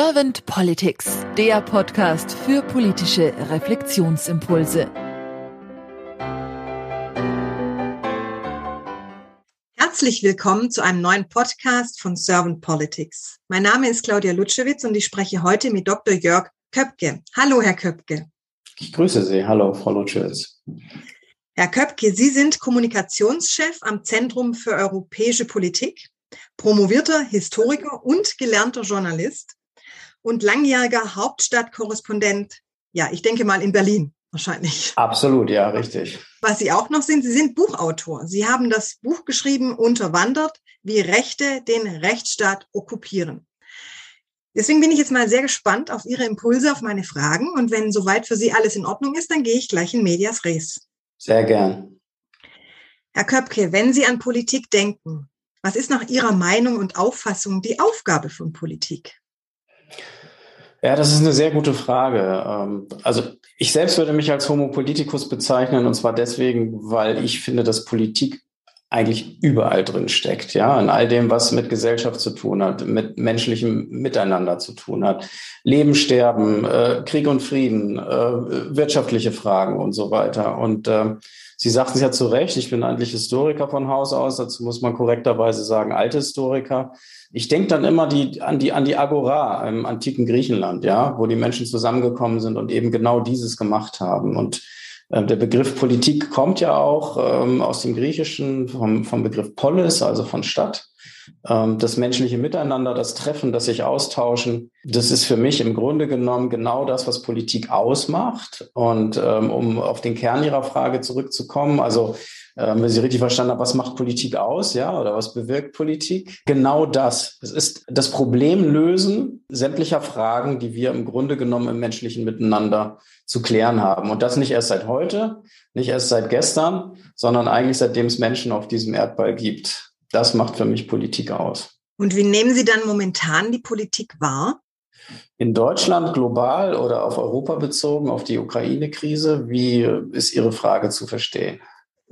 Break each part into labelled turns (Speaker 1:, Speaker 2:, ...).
Speaker 1: Servant Politics, der Podcast für politische Reflexionsimpulse.
Speaker 2: Herzlich willkommen zu einem neuen Podcast von Servant Politics. Mein Name ist Claudia Lutschewitz und ich spreche heute mit Dr. Jörg Köpke. Hallo, Herr Köpke.
Speaker 3: Ich grüße Sie. Hallo, Frau Lutschewitz.
Speaker 2: Herr Köpke, Sie sind Kommunikationschef am Zentrum für europäische Politik, promovierter Historiker und gelernter Journalist und langjähriger Hauptstadtkorrespondent, ja, ich denke mal in Berlin wahrscheinlich.
Speaker 3: Absolut, ja, richtig.
Speaker 2: Was Sie auch noch sind, Sie sind Buchautor. Sie haben das Buch geschrieben, Unterwandert, wie Rechte den Rechtsstaat okkupieren. Deswegen bin ich jetzt mal sehr gespannt auf Ihre Impulse, auf meine Fragen. Und wenn soweit für Sie alles in Ordnung ist, dann gehe ich gleich in Medias Res.
Speaker 3: Sehr gern.
Speaker 2: Herr Köpke, wenn Sie an Politik denken, was ist nach Ihrer Meinung und Auffassung die Aufgabe von Politik?
Speaker 3: Ja, das ist eine sehr gute Frage. Ähm, also ich selbst würde mich als Homo politicus bezeichnen und zwar deswegen, weil ich finde, dass Politik eigentlich überall drin steckt, ja, in all dem, was mit Gesellschaft zu tun hat, mit menschlichem Miteinander zu tun hat, Leben, Sterben, äh, Krieg und Frieden, äh, wirtschaftliche Fragen und so weiter. Und äh, Sie sagten es ja zu Recht, ich bin eigentlich Historiker von Haus aus, dazu muss man korrekterweise sagen, alte Historiker. Ich denke dann immer die, an, die, an die Agora im antiken Griechenland, ja, wo die Menschen zusammengekommen sind und eben genau dieses gemacht haben. Und der Begriff Politik kommt ja auch ähm, aus dem Griechischen vom, vom Begriff Polis, also von Stadt. Ähm, das menschliche Miteinander, das Treffen, das sich austauschen, das ist für mich im Grunde genommen genau das, was Politik ausmacht. Und ähm, um auf den Kern Ihrer Frage zurückzukommen, also ähm, wenn Sie richtig verstanden haben, was macht Politik aus, ja, oder was bewirkt Politik? Genau das. Es ist das Problem lösen sämtlicher Fragen, die wir im Grunde genommen im menschlichen Miteinander zu klären haben. Und das nicht erst seit heute, nicht erst seit gestern, sondern eigentlich seitdem es Menschen auf diesem Erdball gibt. Das macht für mich Politik aus.
Speaker 2: Und wie nehmen Sie dann momentan die Politik wahr?
Speaker 3: In Deutschland global oder auf Europa bezogen, auf die Ukraine-Krise, wie ist Ihre Frage zu verstehen?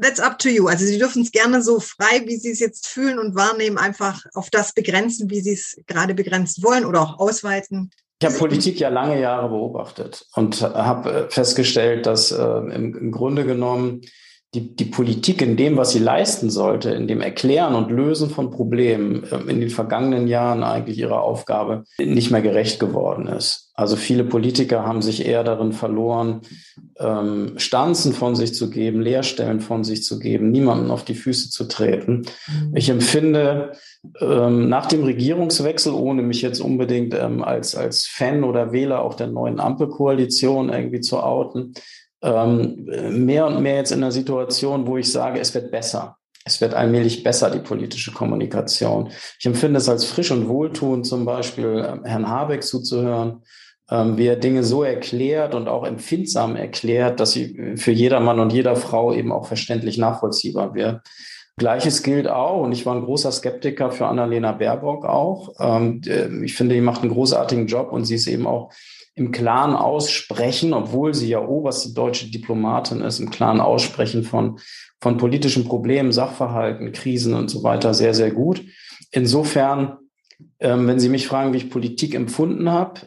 Speaker 2: That's up to you. Also Sie dürfen es gerne so frei, wie Sie es jetzt fühlen und wahrnehmen, einfach auf das begrenzen, wie Sie es gerade begrenzt wollen oder auch ausweiten.
Speaker 3: Ich habe Politik ja lange Jahre beobachtet und habe festgestellt, dass äh, im, im Grunde genommen die, die Politik in dem, was sie leisten sollte, in dem Erklären und Lösen von Problemen ähm, in den vergangenen Jahren eigentlich ihrer Aufgabe nicht mehr gerecht geworden ist. Also viele Politiker haben sich eher darin verloren, ähm, Stanzen von sich zu geben, Leerstellen von sich zu geben, niemanden auf die Füße zu treten. Mhm. Ich empfinde ähm, nach dem Regierungswechsel, ohne mich jetzt unbedingt ähm, als, als Fan oder Wähler auch der neuen Ampelkoalition irgendwie zu outen, ähm, mehr und mehr jetzt in einer Situation, wo ich sage, es wird besser. Es wird allmählich besser, die politische Kommunikation. Ich empfinde es als frisch und wohltuend, zum Beispiel ähm, Herrn Habeck zuzuhören, ähm, wie er Dinge so erklärt und auch empfindsam erklärt, dass sie für jeder Mann und jeder Frau eben auch verständlich nachvollziehbar wird. Gleiches gilt auch, und ich war ein großer Skeptiker für Annalena Baerbock auch. Ähm, ich finde, die macht einen großartigen Job und sie ist eben auch im Klaren aussprechen, obwohl sie ja oberste deutsche Diplomatin ist, im Klaren aussprechen von, von politischen Problemen, Sachverhalten, Krisen und so weiter sehr, sehr gut. Insofern, ähm, wenn Sie mich fragen, wie ich Politik empfunden habe,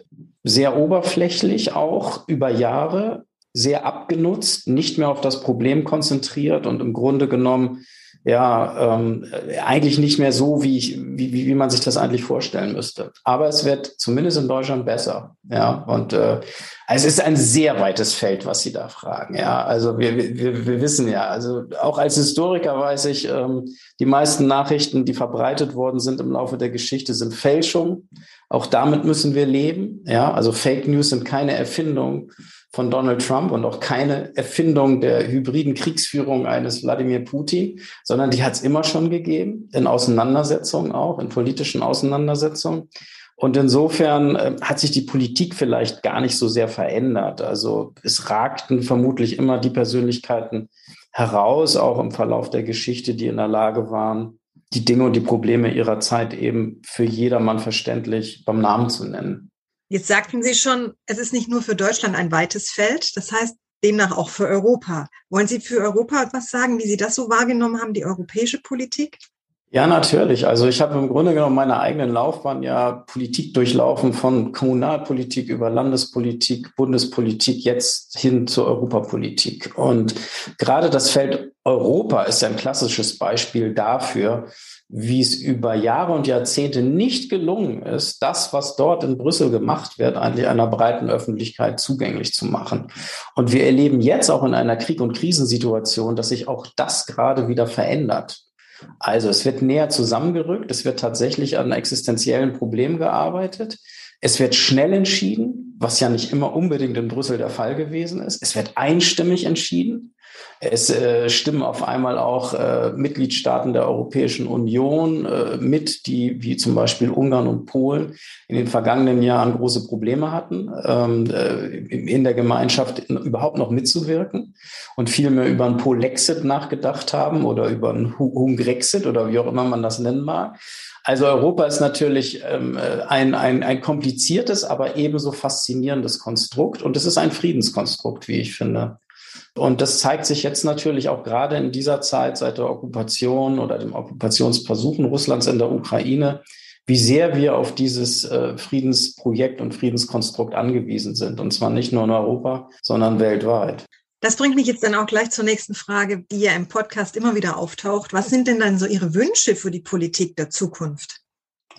Speaker 3: sehr oberflächlich auch über Jahre, sehr abgenutzt, nicht mehr auf das Problem konzentriert und im Grunde genommen ja ähm, eigentlich nicht mehr so, wie, ich, wie, wie man sich das eigentlich vorstellen müsste. Aber es wird zumindest in Deutschland besser. Ja, und äh, es ist ein sehr weites Feld, was Sie da fragen. Ja, also wir, wir, wir wissen ja, also auch als Historiker weiß ich, ähm, die meisten Nachrichten, die verbreitet worden sind im Laufe der Geschichte, sind Fälschungen. Auch damit müssen wir leben. Ja, also Fake News sind keine Erfindung von Donald Trump und auch keine Erfindung der hybriden Kriegsführung eines Wladimir Putin, sondern die hat es immer schon gegeben, in Auseinandersetzungen auch, in politischen Auseinandersetzungen. Und insofern äh, hat sich die Politik vielleicht gar nicht so sehr verändert. Also es ragten vermutlich immer die Persönlichkeiten heraus, auch im Verlauf der Geschichte, die in der Lage waren, die Dinge und die Probleme ihrer Zeit eben für jedermann verständlich beim Namen zu nennen.
Speaker 2: Jetzt sagten Sie schon, es ist nicht nur für Deutschland ein weites Feld, das heißt demnach auch für Europa. Wollen Sie für Europa etwas sagen, wie Sie das so wahrgenommen haben, die europäische Politik?
Speaker 3: Ja, natürlich. Also ich habe im Grunde genommen meine eigenen Laufbahn ja Politik durchlaufen, von Kommunalpolitik über Landespolitik, Bundespolitik, jetzt hin zur Europapolitik. Und gerade das Feld Europa ist ein klassisches Beispiel dafür, wie es über Jahre und Jahrzehnte nicht gelungen ist, das, was dort in Brüssel gemacht wird, eigentlich einer breiten Öffentlichkeit zugänglich zu machen. Und wir erleben jetzt auch in einer Krieg- und Krisensituation, dass sich auch das gerade wieder verändert. Also es wird näher zusammengerückt, es wird tatsächlich an existenziellen Problemen gearbeitet. Es wird schnell entschieden, was ja nicht immer unbedingt in Brüssel der Fall gewesen ist. Es wird einstimmig entschieden. Es äh, stimmen auf einmal auch äh, Mitgliedstaaten der Europäischen Union äh, mit, die wie zum Beispiel Ungarn und Polen in den vergangenen Jahren große Probleme hatten, ähm, äh, in der Gemeinschaft überhaupt noch mitzuwirken und vielmehr über ein Polexit nachgedacht haben oder über ein Hungrexit oder wie auch immer man das nennen mag. Also Europa ist natürlich ähm, äh, ein, ein, ein kompliziertes, aber ebenso faszinierendes Konstrukt und es ist ein Friedenskonstrukt, wie ich finde. Und das zeigt sich jetzt natürlich auch gerade in dieser Zeit seit der Okkupation oder dem Okkupationsversuchen Russlands in der Ukraine, wie sehr wir auf dieses äh, Friedensprojekt und Friedenskonstrukt angewiesen sind. Und zwar nicht nur in Europa, sondern weltweit.
Speaker 2: Das bringt mich jetzt dann auch gleich zur nächsten Frage, die ja im Podcast immer wieder auftaucht. Was sind denn dann so Ihre Wünsche für die Politik der Zukunft?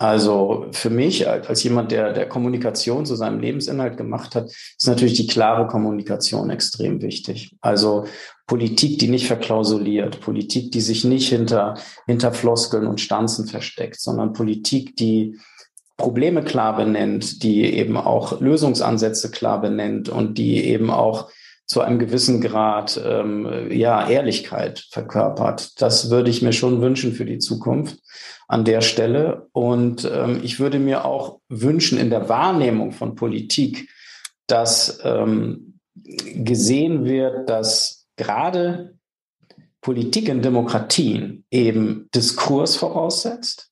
Speaker 3: Also für mich als jemand, der, der Kommunikation zu seinem Lebensinhalt gemacht hat, ist natürlich die klare Kommunikation extrem wichtig. Also Politik, die nicht verklausuliert, Politik, die sich nicht hinter, hinter Floskeln und Stanzen versteckt, sondern Politik, die Probleme klar benennt, die eben auch Lösungsansätze klar benennt und die eben auch zu einem gewissen Grad ähm, ja Ehrlichkeit verkörpert. Das würde ich mir schon wünschen für die Zukunft an der Stelle. Und ähm, ich würde mir auch wünschen in der Wahrnehmung von Politik, dass ähm, gesehen wird, dass gerade Politik in Demokratien eben Diskurs voraussetzt,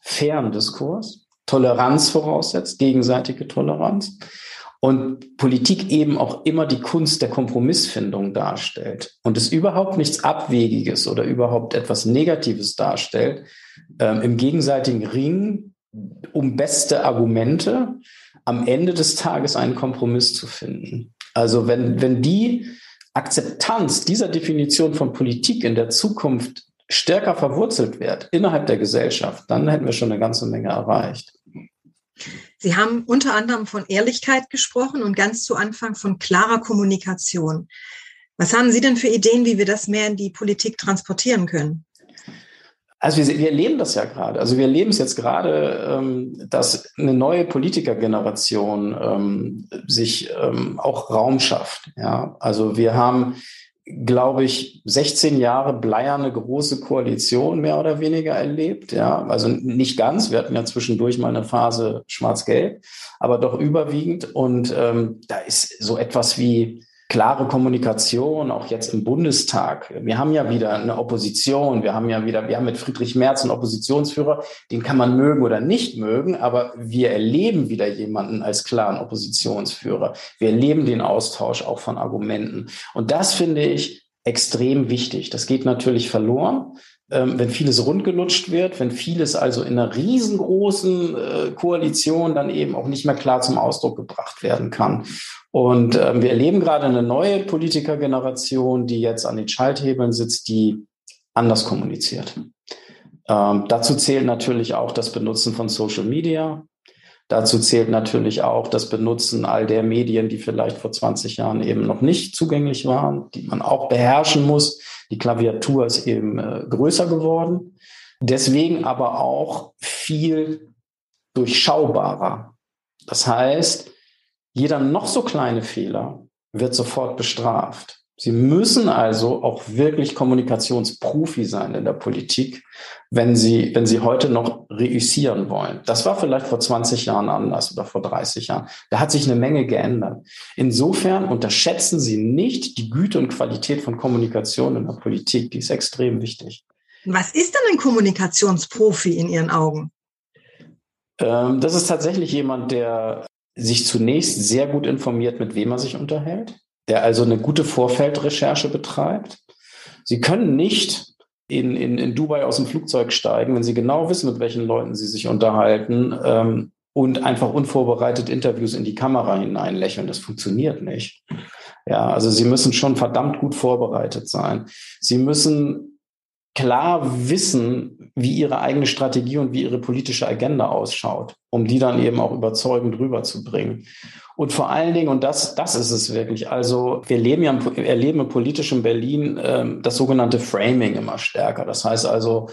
Speaker 3: fairen Diskurs, Toleranz voraussetzt, gegenseitige Toleranz und Politik eben auch immer die Kunst der Kompromissfindung darstellt und es überhaupt nichts Abwegiges oder überhaupt etwas Negatives darstellt, ähm, im gegenseitigen Ring um beste Argumente am Ende des Tages einen Kompromiss zu finden. Also wenn, wenn die Akzeptanz dieser Definition von Politik in der Zukunft stärker verwurzelt wird innerhalb der Gesellschaft, dann hätten wir schon eine ganze Menge erreicht.
Speaker 2: Sie haben unter anderem von Ehrlichkeit gesprochen und ganz zu Anfang von klarer Kommunikation. Was haben Sie denn für Ideen, wie wir das mehr in die Politik transportieren können?
Speaker 3: Also wir, wir erleben das ja gerade. Also wir erleben es jetzt gerade, ähm, dass eine neue Politikergeneration ähm, sich ähm, auch Raum schafft. Ja, also wir haben glaube ich, 16 Jahre bleierne große Koalition mehr oder weniger erlebt. Ja, also nicht ganz. Wir hatten ja zwischendurch mal eine Phase schwarz-gelb, aber doch überwiegend. Und ähm, da ist so etwas wie klare Kommunikation, auch jetzt im Bundestag. Wir haben ja wieder eine Opposition, wir haben ja wieder, wir haben mit Friedrich Merz einen Oppositionsführer, den kann man mögen oder nicht mögen, aber wir erleben wieder jemanden als klaren Oppositionsführer. Wir erleben den Austausch auch von Argumenten. Und das finde ich extrem wichtig. Das geht natürlich verloren, ähm, wenn vieles rundgelutscht wird, wenn vieles also in einer riesengroßen äh, Koalition dann eben auch nicht mehr klar zum Ausdruck gebracht werden kann. Und ähm, wir erleben gerade eine neue Politikergeneration, die jetzt an den Schalthebeln sitzt, die anders kommuniziert. Ähm, dazu zählt natürlich auch das Benutzen von Social Media. Dazu zählt natürlich auch das Benutzen all der Medien, die vielleicht vor 20 Jahren eben noch nicht zugänglich waren, die man auch beherrschen muss. Die Klaviatur ist eben äh, größer geworden. Deswegen aber auch viel durchschaubarer. Das heißt, jeder noch so kleine Fehler wird sofort bestraft. Sie müssen also auch wirklich Kommunikationsprofi sein in der Politik, wenn Sie, wenn Sie heute noch reüssieren wollen. Das war vielleicht vor 20 Jahren anders oder vor 30 Jahren. Da hat sich eine Menge geändert. Insofern unterschätzen Sie nicht die Güte und Qualität von Kommunikation in der Politik. Die ist extrem wichtig.
Speaker 2: Was ist denn ein Kommunikationsprofi in Ihren Augen?
Speaker 3: Ähm, das ist tatsächlich jemand, der sich zunächst sehr gut informiert, mit wem er sich unterhält, der also eine gute Vorfeldrecherche betreibt. Sie können nicht in, in, in Dubai aus dem Flugzeug steigen, wenn sie genau wissen, mit welchen Leuten sie sich unterhalten ähm, und einfach unvorbereitet Interviews in die Kamera hineinlächeln. Das funktioniert nicht. Ja, also sie müssen schon verdammt gut vorbereitet sein. Sie müssen klar wissen, wie ihre eigene Strategie und wie ihre politische Agenda ausschaut, um die dann eben auch überzeugend rüberzubringen. Und vor allen Dingen, und das, das ist es wirklich, also wir leben ja, erleben im politischen Berlin ähm, das sogenannte Framing immer stärker. Das heißt also,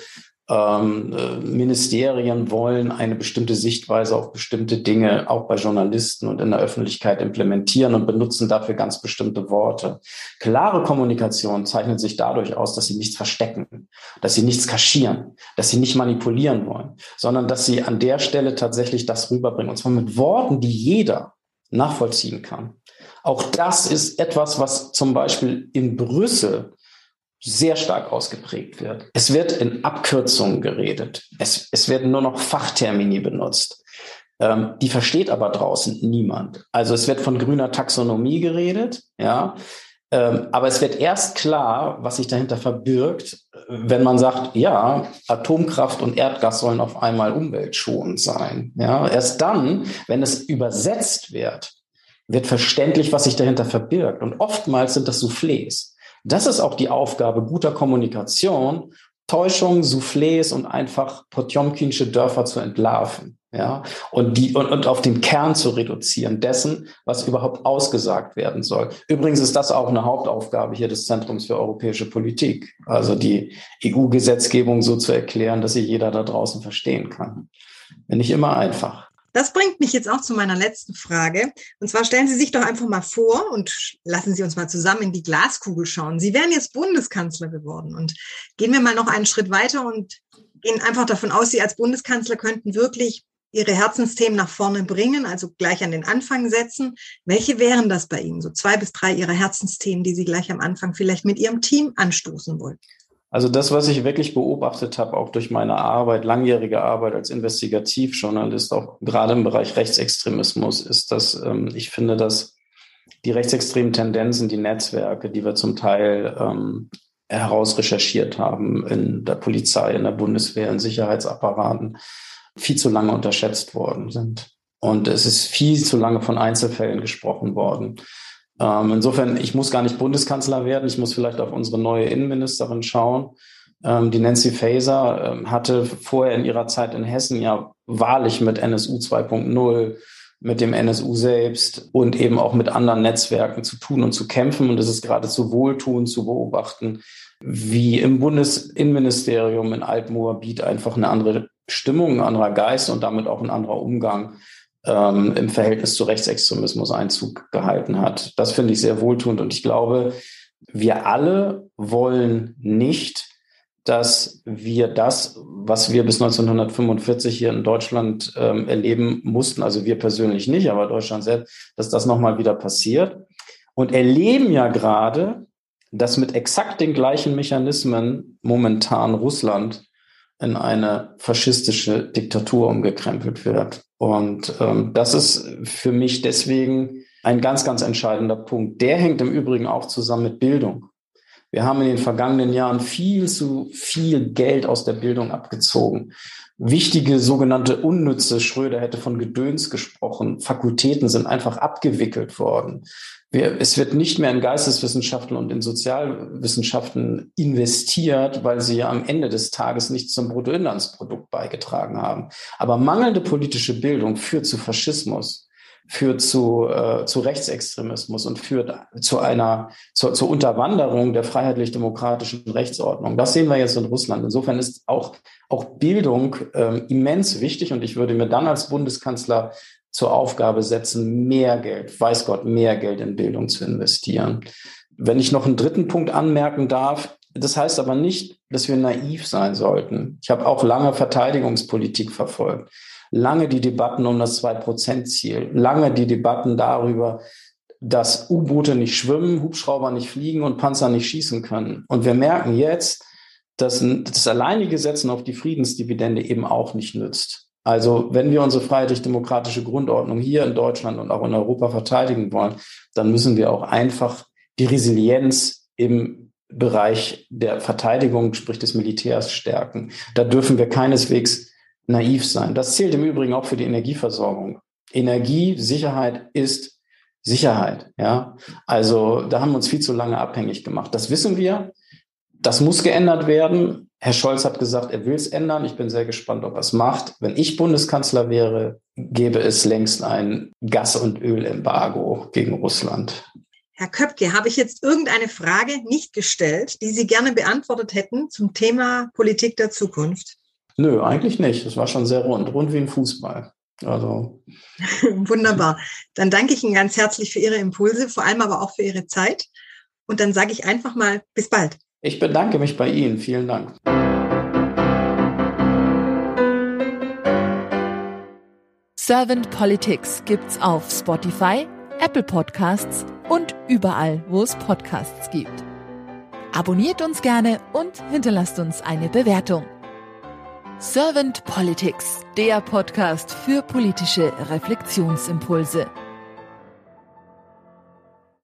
Speaker 3: ähm, äh, Ministerien wollen eine bestimmte Sichtweise auf bestimmte Dinge auch bei Journalisten und in der Öffentlichkeit implementieren und benutzen dafür ganz bestimmte Worte. Klare Kommunikation zeichnet sich dadurch aus, dass sie nichts verstecken, dass sie nichts kaschieren, dass sie nicht manipulieren wollen, sondern dass sie an der Stelle tatsächlich das rüberbringen. Und zwar mit Worten, die jeder nachvollziehen kann. Auch das ist etwas, was zum Beispiel in Brüssel sehr stark ausgeprägt wird. Es wird in Abkürzungen geredet. Es, es werden nur noch Fachtermini benutzt. Ähm, die versteht aber draußen niemand. Also es wird von grüner Taxonomie geredet, ja. Ähm, aber es wird erst klar, was sich dahinter verbirgt, wenn man sagt, ja, Atomkraft und Erdgas sollen auf einmal umweltschonend sein. Ja, erst dann, wenn es übersetzt wird, wird verständlich, was sich dahinter verbirgt. Und oftmals sind das Soufflés. Das ist auch die Aufgabe guter Kommunikation, Täuschungen, Soufflés und einfach Potjomkinsche Dörfer zu entlarven. Ja, und die, und, und auf den Kern zu reduzieren dessen, was überhaupt ausgesagt werden soll. Übrigens ist das auch eine Hauptaufgabe hier des Zentrums für europäische Politik. Also die EU-Gesetzgebung so zu erklären, dass sie jeder da draußen verstehen kann. Nicht immer einfach.
Speaker 2: Das bringt mich jetzt auch zu meiner letzten Frage. Und zwar stellen Sie sich doch einfach mal vor und lassen Sie uns mal zusammen in die Glaskugel schauen. Sie wären jetzt Bundeskanzler geworden. Und gehen wir mal noch einen Schritt weiter und gehen einfach davon aus, Sie als Bundeskanzler könnten wirklich Ihre Herzensthemen nach vorne bringen, also gleich an den Anfang setzen. Welche wären das bei Ihnen? So zwei bis drei Ihrer Herzensthemen, die Sie gleich am Anfang vielleicht mit Ihrem Team anstoßen wollen?
Speaker 3: Also das, was ich wirklich beobachtet habe, auch durch meine Arbeit, langjährige Arbeit als Investigativjournalist, auch gerade im Bereich Rechtsextremismus, ist, dass ähm, ich finde, dass die rechtsextremen Tendenzen, die Netzwerke, die wir zum Teil ähm, herausrecherchiert haben in der Polizei, in der Bundeswehr, in Sicherheitsapparaten, viel zu lange unterschätzt worden sind. Und es ist viel zu lange von Einzelfällen gesprochen worden. Ähm, insofern, ich muss gar nicht Bundeskanzler werden. Ich muss vielleicht auf unsere neue Innenministerin schauen. Ähm, die Nancy Faeser ähm, hatte vorher in ihrer Zeit in Hessen ja wahrlich mit NSU 2.0 mit dem NSU selbst und eben auch mit anderen Netzwerken zu tun und zu kämpfen. Und es ist geradezu wohltuend zu beobachten, wie im Bundesinnenministerium in Altmoabit einfach eine andere Stimmung, ein anderer Geist und damit auch ein anderer Umgang ähm, im Verhältnis zu Rechtsextremismus Einzug gehalten hat. Das finde ich sehr wohltuend und ich glaube, wir alle wollen nicht, dass wir das, was wir bis 1945 hier in Deutschland ähm, erleben mussten, also wir persönlich nicht, aber Deutschland selbst, dass das nochmal wieder passiert. Und erleben ja gerade, dass mit exakt den gleichen Mechanismen momentan Russland in eine faschistische Diktatur umgekrempelt wird. Und ähm, das ist für mich deswegen ein ganz, ganz entscheidender Punkt. Der hängt im Übrigen auch zusammen mit Bildung. Wir haben in den vergangenen Jahren viel zu viel Geld aus der Bildung abgezogen. Wichtige sogenannte unnütze, Schröder hätte von Gedöns gesprochen, Fakultäten sind einfach abgewickelt worden. Wir, es wird nicht mehr in Geisteswissenschaften und in Sozialwissenschaften investiert, weil sie ja am Ende des Tages nichts zum Bruttoinlandsprodukt beigetragen haben. Aber mangelnde politische Bildung führt zu Faschismus, führt zu, äh, zu Rechtsextremismus und führt zu einer zu, zur Unterwanderung der freiheitlich-demokratischen Rechtsordnung. Das sehen wir jetzt in Russland. Insofern ist auch auch Bildung äh, immens wichtig und ich würde mir dann als Bundeskanzler zur Aufgabe setzen, mehr Geld, weiß Gott, mehr Geld in Bildung zu investieren. Wenn ich noch einen dritten Punkt anmerken darf, das heißt aber nicht, dass wir naiv sein sollten. Ich habe auch lange Verteidigungspolitik verfolgt, lange die Debatten um das Zwei-Prozent-Ziel, lange die Debatten darüber, dass U-Boote nicht schwimmen, Hubschrauber nicht fliegen und Panzer nicht schießen können. Und wir merken jetzt, dass das alleinige Setzen auf die Friedensdividende eben auch nicht nützt. Also wenn wir unsere freiheitlich-demokratische Grundordnung hier in Deutschland und auch in Europa verteidigen wollen, dann müssen wir auch einfach die Resilienz im Bereich der Verteidigung, sprich des Militärs, stärken. Da dürfen wir keineswegs naiv sein. Das zählt im Übrigen auch für die Energieversorgung. Energiesicherheit ist Sicherheit. Ja, also da haben wir uns viel zu lange abhängig gemacht. Das wissen wir. Das muss geändert werden. Herr Scholz hat gesagt, er will es ändern. Ich bin sehr gespannt, ob er es macht. Wenn ich Bundeskanzler wäre, gäbe es längst ein Gas- und Ölembargo gegen Russland.
Speaker 2: Herr Köpke, habe ich jetzt irgendeine Frage nicht gestellt, die Sie gerne beantwortet hätten zum Thema Politik der Zukunft?
Speaker 3: Nö, eigentlich nicht. Das war schon sehr rund, rund wie ein Fußball. Also.
Speaker 2: Wunderbar. Dann danke ich Ihnen ganz herzlich für Ihre Impulse, vor allem aber auch für Ihre Zeit. Und dann sage ich einfach mal bis bald.
Speaker 3: Ich bedanke mich bei Ihnen. Vielen Dank.
Speaker 1: Servant Politics gibt's auf Spotify, Apple Podcasts und überall, wo es Podcasts gibt. Abonniert uns gerne und hinterlasst uns eine Bewertung. Servant Politics, der Podcast für politische Reflexionsimpulse.